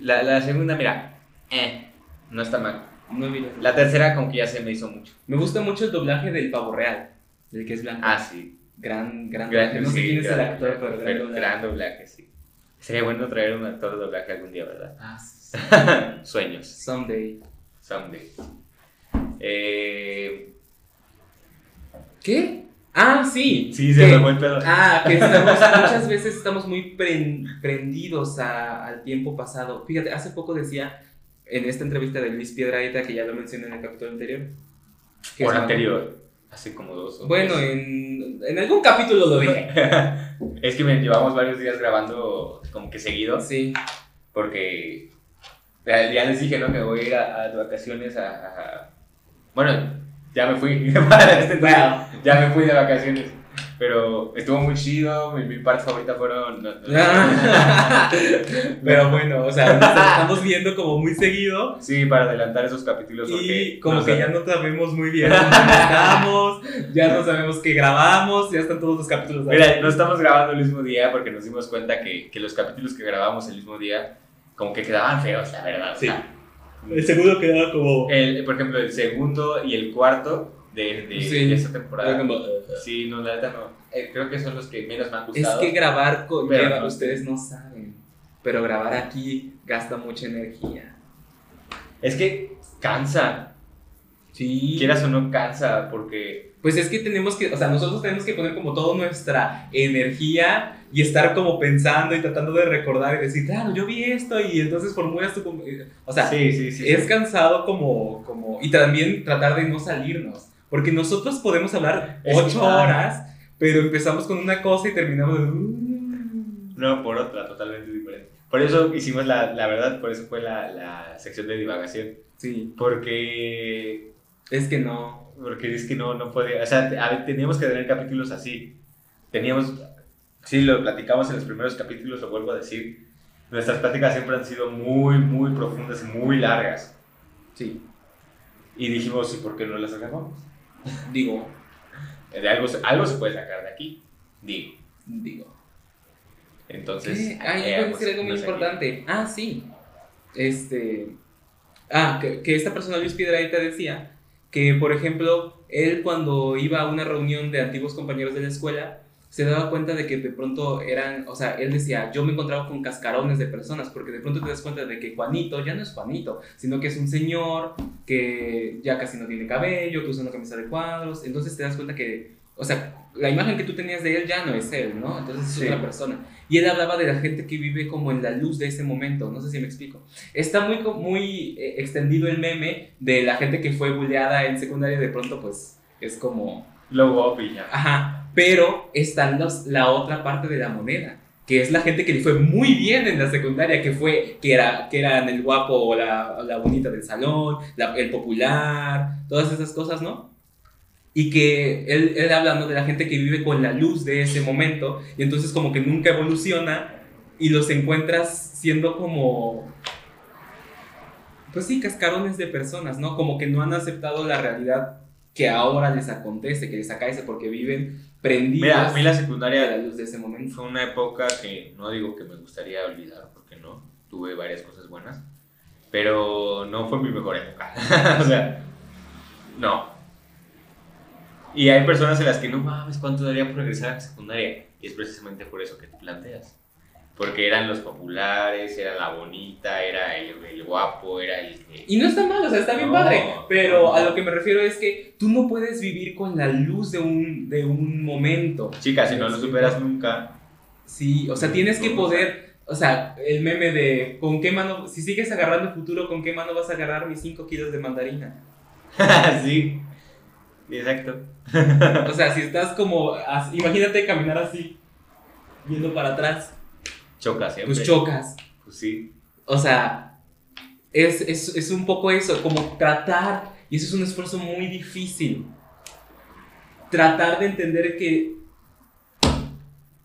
La, la segunda, mira, eh, no está mal. No vi las demás. La tercera, como que ya se me hizo mucho. Me gusta mucho el doblaje del pavo real. El que es blanco. Ah, sí. Gran, gran. Gran- doblaje. no sé sí, quién es el gran- actor, pero gran. Pero doblaje. gran doblaje, sí. Sería bueno traer un actor de doblaje algún día, ¿verdad? Ah, sí. Sueños, Someday. Someday. Eh, ¿Qué? Ah, sí. sí, se me fue el pedo. Ah, que estamos, muchas veces estamos muy pren- prendidos a- al tiempo pasado. Fíjate, hace poco decía en esta entrevista de Luis Piedraita, que ya lo mencioné en el capítulo anterior. que Por es- anterior, hace como dos o Bueno, tres. en, en algún capítulo lo dije. es que me llevamos varios días grabando como que seguido, Sí, porque ya, les dije, ¿no? Que voy a ir a, a vacaciones a, a- Bueno, ya me fui. Bueno. Ya me fui de vacaciones. Pero estuvo muy chido. Mi, mi parte favorita fueron. no, no, Pero bueno, o sea, nos estamos viendo como muy seguido. Sí, para adelantar esos capítulos. Y porque como que ya no sabemos muy bien dónde estamos, ya no sabemos qué grabamos, ya están todos los capítulos ahí. Mira, no estamos grabando el mismo día porque nos dimos cuenta que, que los capítulos que grabamos el mismo día, como que quedaban feos, la verdad. o Sí. sea, El segundo quedaba como. el- por ejemplo, el segundo y el cuarto de, de, Sí. de era temporada. como, Sí, no, la neta no. Eh, creo que son los que menos me han Es gustado. que grabar con Pero lleva- no. ustedes no saben, pero grabar aquí gasta mucha energía. Es que cansa. Sí. Quieras o no cansa porque Pues es que tenemos que, o sea, nosotros tenemos que poner como toda nuestra energía y estar como pensando y tratando de recordar y decir, claro, yo vi esto y entonces formulas tu... O sea, sí, sí, sí. es cansado como, como... Y también tratar de no salirnos. Porque nosotros podemos hablar ocho horas, pero empezamos con una cosa y terminamos de... "Mm". No, por otra, totalmente diferente. Por eso hicimos la, la verdad, por eso fue la, la sección de divagación. Sí, Porque, es que no. porque es que no, no podía, o sea, a teníamos que tener capítulos así. Teníamos, sí, lo platicamos en los primeros capítulos, lo vuelvo a decir. Nuestras pláticas siempre han sido muy, muy profundas y muy largas. Sí, Y dijimos, ¿y por qué no las sacamos? digo, De algo, algo se puede sacar de aquí, digo. digo. Entonces. Ah, yo eh, pues, algo muy importante. Ah, sí. Este. Ah, que, que esta persona, Luis Piedraita, decía que, por ejemplo, él cuando iba a una reunión de antiguos compañeros de la escuela, se daba cuenta de que de pronto eran, o sea, él decía, yo me encontraba con cascarones de personas, porque de pronto te das cuenta de que Juanito ya no es Juanito, sino que es un señor que ya casi no tiene cabello, que usa una camisa de cuadros, entonces te das cuenta que, o sea, la imagen que tú tenías de él ya no es él, ¿no? Entonces es Sí. otra persona. Y él hablaba de la gente que vive como en la luz de ese momento, no sé si me explico. Está muy, muy eh, extendido el meme de la gente que fue bulleada en secundaria, de pronto pues es como, Glow up y ya. ajá, pero está los- la otra parte de la moneda, que es la gente que le fue muy bien en la secundaria, que fue, que era, que eran el guapo o la, la bonita del salón, la- el popular, todas esas cosas, ¿no? Y que él, él habla ¿no? de la gente que vive con la luz de ese momento, y entonces como que nunca evoluciona, y los encuentras siendo como, pues sí, cascarones de personas, ¿no? Como que no han aceptado la realidad que ahora les acontece, que les acaece, porque viven prendidos Mira, a mí la de la secundaria luz de ese momento. fue una época que no digo que me gustaría olvidar, porque no, tuve varias cosas buenas, pero no fue mi mejor época. o sea, no. Y hay personas en las que no mames, ¿cuánto daría por regresar a la secundaria? Y es precisamente por eso que te planteas. Porque eran los populares, era la bonita, era el, el guapo, era el que... Y no está mal, o sea, está bien No, padre. Pero no. a lo que me refiero es que tú no puedes vivir con la luz de un, de un momento. Chica, si no lo superas nunca, Sí, o sea, tienes que poder. O sea, el meme de con qué mano. Si sigues agarrando el futuro, ¿con qué mano vas a agarrar mis 5 kilos de mandarina? sí, exacto. O sea, si estás como. as- imagínate caminar así, viendo para atrás, Choca siempre. pues chocas. Pues sí. O sea, es, es, es un poco eso, como tratar, y eso es un esfuerzo muy difícil, tratar de entender que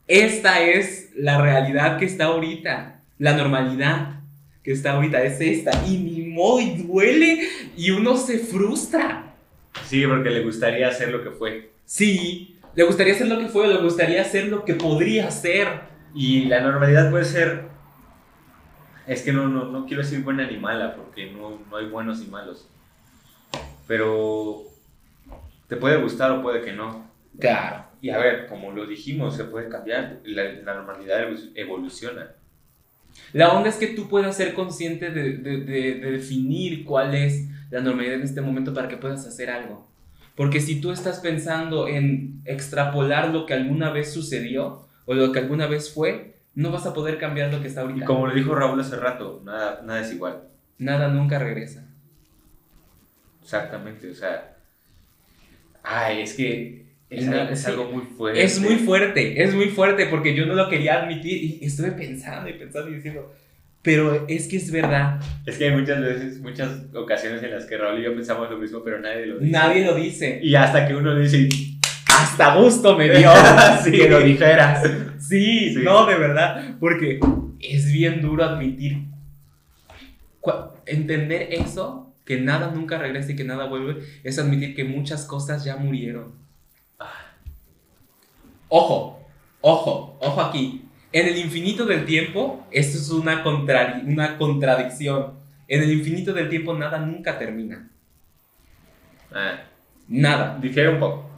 esta es la realidad que está ahorita, la normalidad que está ahorita es esta, y ni modo, y duele, y uno se frustra. Sí, porque le gustaría hacer lo que fue. Sí, le gustaría ser lo que fue, le gustaría ser lo que podría ser. Y la normalidad puede ser. Es que no, no, no quiero decir buena ni mala, porque no, no hay buenos y malos. Pero. Te puede gustar o puede que no. Claro. Y a ver, como lo dijimos, se puede cambiar. La, la normalidad evolu- evoluciona. La onda es que tú puedas ser consciente de, de- de- de definir cuál es la normalidad en este momento para que puedas hacer algo. Porque si tú estás pensando en extrapolar lo que alguna vez sucedió o lo que alguna vez fue, no vas a poder cambiar lo que está Y ahorita. como lo dijo Raúl hace rato, nada, nada es igual. Nada nunca regresa. Exactamente, o sea. Ay, es que. Es, es algo muy fuerte. Es muy fuerte, es muy fuerte porque yo no lo quería admitir y estuve pensando y pensando y diciendo, pero es que es verdad, Es que hay muchas veces, muchas ocasiones en las que Raúl y yo pensamos lo mismo, pero nadie lo dice. nadie lo dice. Y hasta que uno dice, hasta gusto me dio Sí. que lo dijeras. Sí, Sí. no, de verdad, porque es bien duro admitir, entender eso, que nada nunca regresa y que nada vuelve, es admitir que muchas cosas ya murieron. Ojo, ojo, ojo aquí. En el infinito del tiempo, esto es una, contrari- una contradicción. En el infinito del tiempo nada nunca termina. ah, Nada. difiere un poco.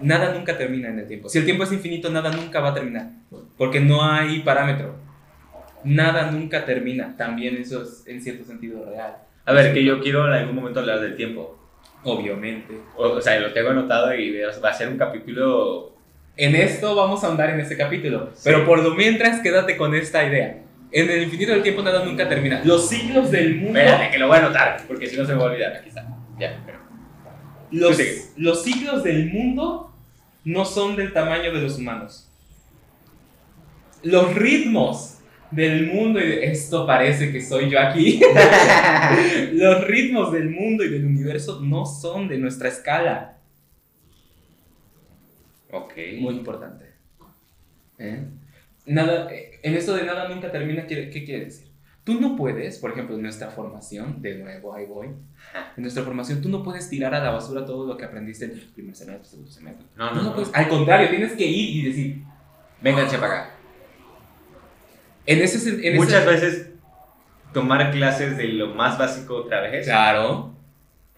Nada nunca termina en el tiempo. Si el tiempo es infinito, nada nunca va a terminar. Porque no hay parámetro. Nada nunca termina. También eso es en cierto sentido real. A ver, que yo quiero en algún momento hablar del tiempo. Obviamente. O, o sea, lo tengo anotado y va a ser un capítulo. En esto vamos a ahondar en este capítulo. Pero por lo mientras, quédate con esta idea. En el infinito del tiempo nada nunca termina. Los siglos del mundo. Espérate, que lo voy a anotar, porque si no se me va a olvidar. Aquí está. Ya, pero. Los, los siglos del mundo no son del tamaño de los humanos. Los ritmos del mundo, y de- esto parece que soy yo aquí, los ritmos del mundo y del universo no son de nuestra escala. Ok. Muy importante. ¿Eh? Nada, eh, en esto de nada nunca termina, ¿qué, qué quiere decir? Tú no puedes, por ejemplo, en nuestra formación, de nuevo, ahí voy, en nuestra formación, tú no puedes tirar a la basura todo lo que aprendiste en el primer semestre, segundo semestre. No, no, no no. puedes- al contrario, tienes que ir y decir, Vénganse para acá. en ese... En Muchas ese, veces tomar clases de lo más básico otra vez Claro,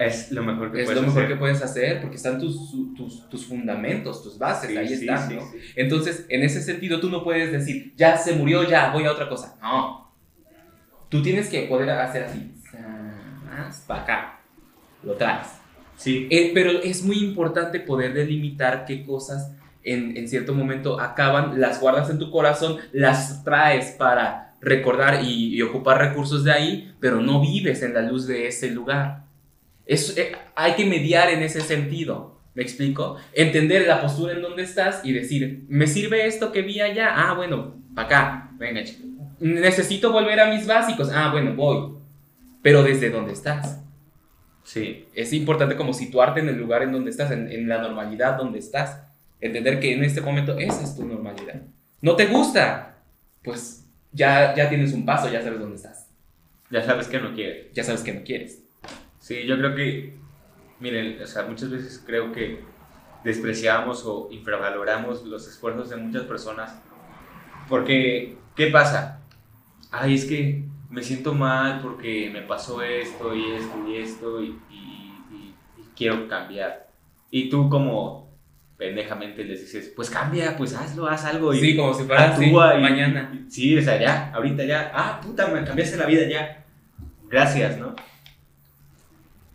es lo mejor que es puedes lo mejor hacer. que puedes hacer porque están tus, tus, tus fundamentos, tus bases, Sí, ahí sí, están, sí, ¿no? sí. Entonces, en ese sentido, tú no puedes decir, ya se murió, ya voy a otra cosa. No. Tú tienes que poder hacer así. Más para acá. Lo traes. Sí. Eh, pero es muy importante poder delimitar qué cosas en, en cierto momento acaban, las guardas en tu corazón, las traes para recordar y, y ocupar recursos de ahí, pero no vives en la luz de ese lugar. Es, eh, hay que mediar en ese sentido. ¿Me ¿Me explico? Entender la postura en donde estás y decir, ¿me sirve esto que vi allá? Ah, bueno, para acá. Venga. Necesito volver a mis básicos. Ah, bueno, voy. Pero desde dónde estás. Sí. Es importante como situarte en el lugar en donde estás, en, en la normalidad donde estás. Entender que en este momento esa es tu normalidad. ¿No te gusta? Pues ya, ya tienes un paso, ya sabes dónde estás. Ya sabes que no quieres. Ya sabes que no quieres. Sí, yo creo que, miren, o sea, muchas veces creo que despreciamos o infravaloramos los esfuerzos de muchas personas. Porque, ¿qué pasa? Ay, es que me siento mal porque me pasó esto y esto y esto y, y- y- y quiero cambiar. Y tú como pendejamente les dices, pues cambia, pues hazlo, haz algo. Y Sí, como si fuera y- mañana. sí, o sea, ya, ahorita ya. Ah, puta, me cambiaste la vida ya. Gracias, ¿no?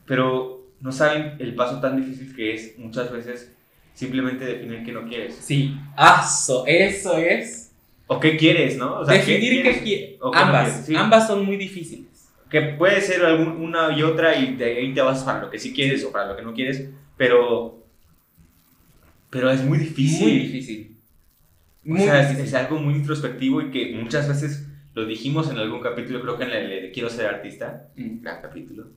Pero no saben el paso tan difícil que es muchas veces simplemente definir que no quieres. Sí, aso, eso es. O qué quieres, ¿no? O sea, Definir qué quieres? o Ambas, quieres, sí. ambas son muy difíciles. Que puede ser algún- una y otra y de ahí te vas para lo que sí quieres o para lo que no quieres, pero... Pero es muy difícil. Muy difícil. O Muy sea, es, difícil. es algo muy introspectivo y que muchas veces lo dijimos en algún capítulo, creo que en el de Quiero ser artista. Mm. Gran capítulo.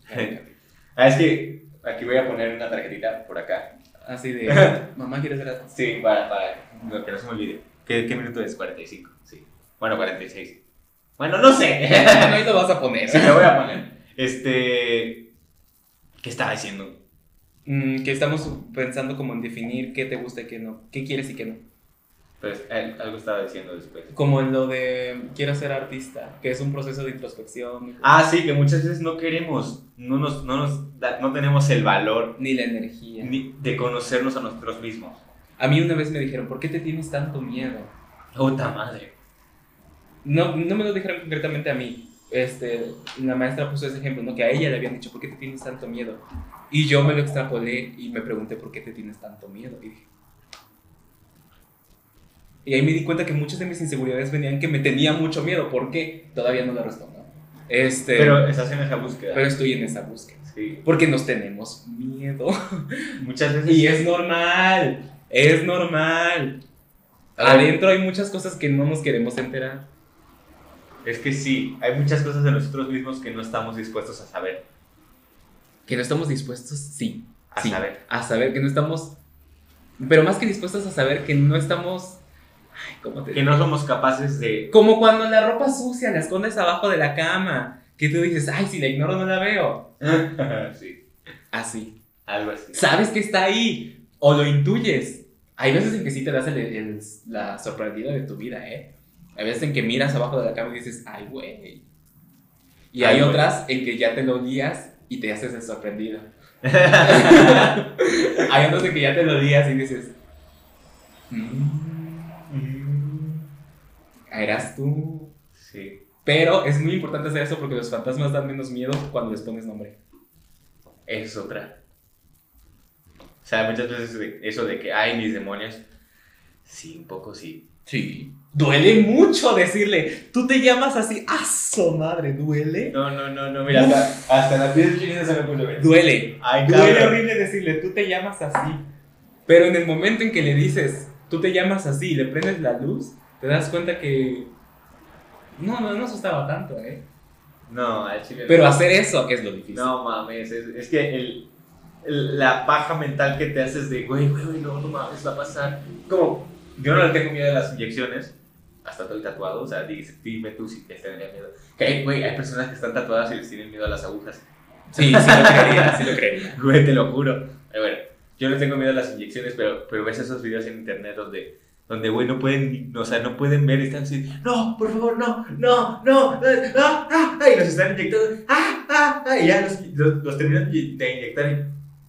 Ah, es que aquí voy a poner una tarjetita por acá. Así de, mamá, ¿quieres ver a- Sí, para, para que no se me olvide. ¿Qué, qué minuto es? 45. Sí. Bueno, 46. Bueno, no sé. Ahí lo vas a poner. Sí, lo voy a poner. Este. ¿Qué estaba diciendo? Mm, que estamos pensando como en definir qué te gusta y qué no. ¿Qué quieres y qué no? Pues algo estaba diciendo después. Como en lo de quiero ser artista, que es un proceso de introspección. Ah, sí, que muchas veces no queremos, no, nos, no, nos da- no tenemos el valor Ni la energía. ni de conocernos a nosotros mismos. A mí una vez me dijeron, ¿por qué te tienes tanto miedo? Puta madre. No, no me lo dijeron concretamente a mí. Este, la maestra puso ese ejemplo, ¿no? Que a ella le habían dicho, ¿por qué te tienes tanto miedo? Y yo me lo extrapolé y me pregunté, ¿por qué te tienes tanto miedo? Y dije... Y ahí me di cuenta que muchas de mis inseguridades venían que me tenía mucho miedo. ¿Por qué? Todavía no lo respondo. Este, Pero estás en esa búsqueda. pero estoy en esa búsqueda. sí. Porque nos tenemos miedo. Muchas veces. Y es normal, es normal. A ver. Adentro hay muchas cosas que no nos queremos enterar. Es que sí, hay muchas cosas de nosotros mismos que no estamos dispuestos a saber. Que no estamos dispuestos, sí. A sí, saber. A saber que no estamos. Pero más que dispuestos a saber que no estamos. ¿Cómo te Que no somos capaces de. Como cuando la ropa sucia la escondes abajo de la cama. Que tú dices, ay, si la ignoro no la veo. sí, Así. algo así. Sabes que está ahí. O lo intuyes. Hay veces en que sí te das el- el- la sorprendida de tu vida, ¿eh? Hay veces en que miras abajo de la cama y dices, ay, güey. Y Ay, hay otras en que ya te lo lías y te haces el sorprendido. hay otras en que ya te lo lías y dices, "Mm, eras tú. Sí. Pero es muy importante hacer eso porque los fantasmas dan menos miedo cuando les pones nombre. Es otra. O sea, muchas veces eso de que, ay, mis demonios. Sí, un poco sí. Sí. Duele mucho decirle, tú te llamas así, ¡aso madre! ¿Duele? No, no, no, no, mira, hasta, hasta la piel chinita se me puso bien. Duele. Ay, Duele horrible decirle, tú te llamas así. Pero en el momento en que le dices, tú te llamas así y le prendes la luz, te das cuenta que. No, no, no asustaba tanto, ¿eh? No, al chile. Pero no. hacer eso es lo difícil. No mames, es, es que el, el- la paja mental que te haces de, güey, güey, güey, no, no mames, va a pasar. Como, yo no le tengo miedo a las inyecciones, hasta estoy tatuado, o sea, dime tú si te tendría miedo. Que güey, hay personas que están tatuadas y les tienen miedo a las agujas. Sí, sí lo creería, sí lo creería. Güey, te lo juro. Pero bueno, yo no tengo miedo a las inyecciones, pero, pero ves esos videos en internet donde, donde, güey, no pueden, o sea, no pueden ver, están así, no, por favor, no, no, no, ah, ah, ah, y los están inyectando, ah, ah, ah, y ya los, los, los terminan de inyectar y,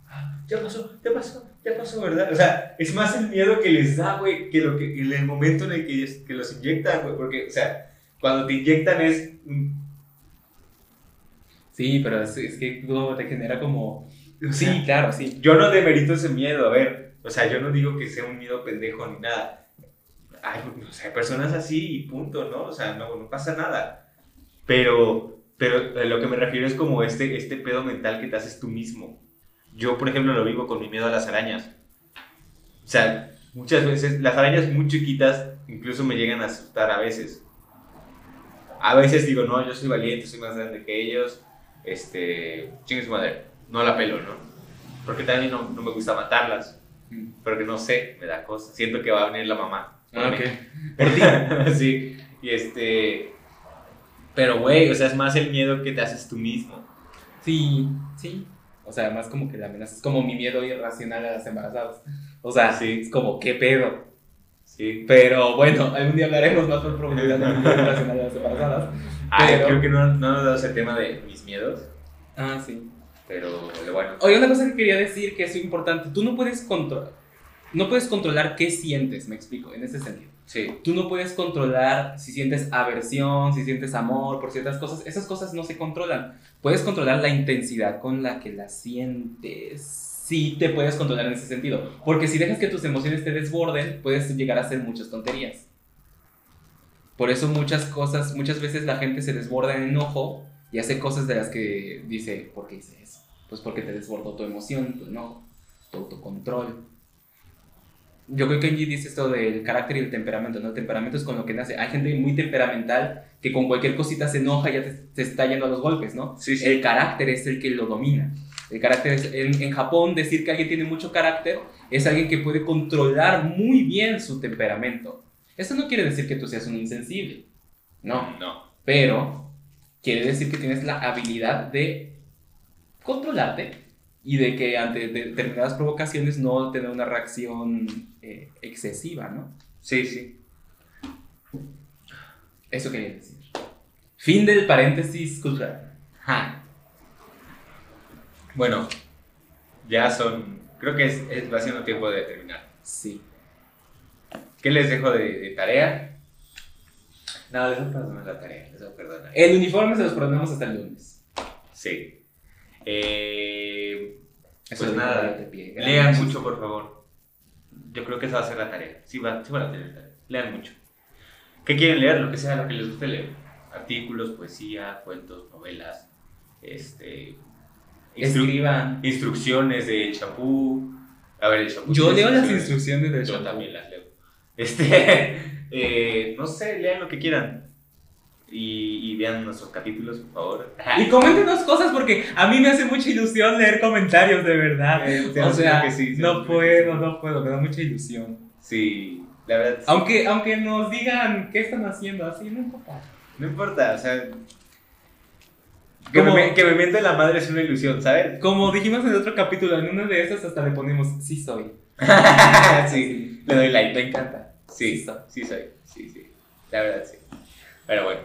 ah, ya pasó, ya pasó, ya pasó, ¿verdad? O sea, es más el miedo que les da, güey, que, lo que en el momento en el que, que los inyectan, güey, porque, o sea, cuando te inyectan es, Sí, pero es, es que luego te genera como. o sea, Sí, claro, sí. Yo no demerito ese miedo, a ver, o sea, yo no digo que sea un miedo pendejo ni nada. Hay, o sea, personas así y punto, ¿no? O sea, no, no pasa nada. Pero, pero lo que me refiero es como este, este pedo mental que te haces tú mismo. Yo, por ejemplo, lo vivo con mi miedo a las arañas. sea, muchas veces las arañas muy chiquitas incluso me llegan a asustar a veces. A veces digo, no, yo soy valiente, soy más grande que ellos. Este, chingue su madre, no la pelo, ¿no? Porque también no, no me gusta matarlas. Mm. Porque no sé, me da cosa. Siento que va a venir la mamá. Por Ah, mí. ok. Por ti. sí. Y este. Pero, güey, o sea, es más el miedo que te haces tú mismo. Sí, sí. O sea, más como que la amenaza es como mi miedo irracional a las embarazadas. O sea, Sí. es como, ¿qué pedo? Sí. Pero bueno, algún día hablaremos más por profundidad de mi miedo irracional a las embarazadas. Ay, Pero- creo que no, no nos dado ese tema de mis miedos. Ah, sí. Pero, bueno. Oye, una cosa que quería decir que es importante, tú no puedes controlar, no puedes controlar qué sientes, me explico, en ese sentido. Sí. Tú no puedes controlar si sientes aversión, si sientes amor por ciertas cosas, esas cosas no se controlan. Puedes controlar la intensidad con la que las sientes. Sí te puedes controlar en ese sentido, porque si dejas que tus emociones te desborden, puedes llegar a hacer muchas tonterías. Por eso muchas cosas, muchas veces la gente se desborda en enojo y hace cosas de las que dice, ¿por qué hice eso? Pues porque te desbordó tu emoción, tu enojo, tu autocontrol. Yo creo que Angie dice esto del carácter y el temperamento, ¿no? El temperamento es con lo que nace. Hay gente muy temperamental que con cualquier cosita se enoja y ya te, te está yendo a los golpes, ¿no? Sí, sí. El carácter es el que lo domina. El carácter es, en, en Japón decir que alguien tiene mucho carácter es alguien que puede controlar muy bien su temperamento. Eso no quiere decir que tú seas un insensible, no, No. pero quiere decir que tienes la habilidad de controlarte y de que ante de- determinadas provocaciones no tener una reacción eh, excesiva, ¿no? Sí, sí. Eso quería decir. Fin del paréntesis cultural. Ja. Bueno, ya son. Creo que es, es- va siendo tiempo de terminar. Sí. ¿Qué les dejo de, de tarea? No, les voy a perdonar la tarea, les voy a perdonar. El uniforme se los perdonamos hasta el lunes. Sí. Eh, Eso pues de nada, de pie. lean mucho, por favor. Yo creo que esa va a ser la tarea. Sí, va, sí van a tener tarea. Lean mucho. ¿Qué quieren leer? Lo que sea, lo que les guste leer. Artículos, poesía, cuentos, novelas, este, instru- Escriban. instrucciones de champú. A ver, el champú. Yo leo las instrucciones Yo champú. también las leo. Este, eh, no sé, lean lo que quieran. Y, y vean nuestros capítulos, por favor. Y coméntenos cosas porque a mí me hace mucha ilusión leer comentarios, de verdad. Eh, O sea, que sí, te no que puedo, sí. no puedo, me da mucha ilusión. Sí, la verdad. sí. Aunque, aunque nos digan qué están haciendo así, no importa. No importa, o sea. Que Como- me, que me miente la madre es una ilusión, ¿sabes? Como dijimos en otro capítulo, en una de esas hasta le ponemos, sí soy. sí, le doy like. Me encanta. Sí, Sí soy. sí soy. Sí, sí. La verdad, sí. Pero bueno.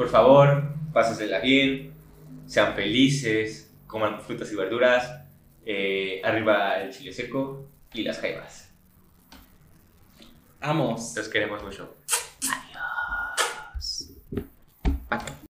Por favor, pásensela bien. Sean felices. Coman frutas y verduras. eh, arriba el chile seco y las jaivas. Amos. Los queremos mucho.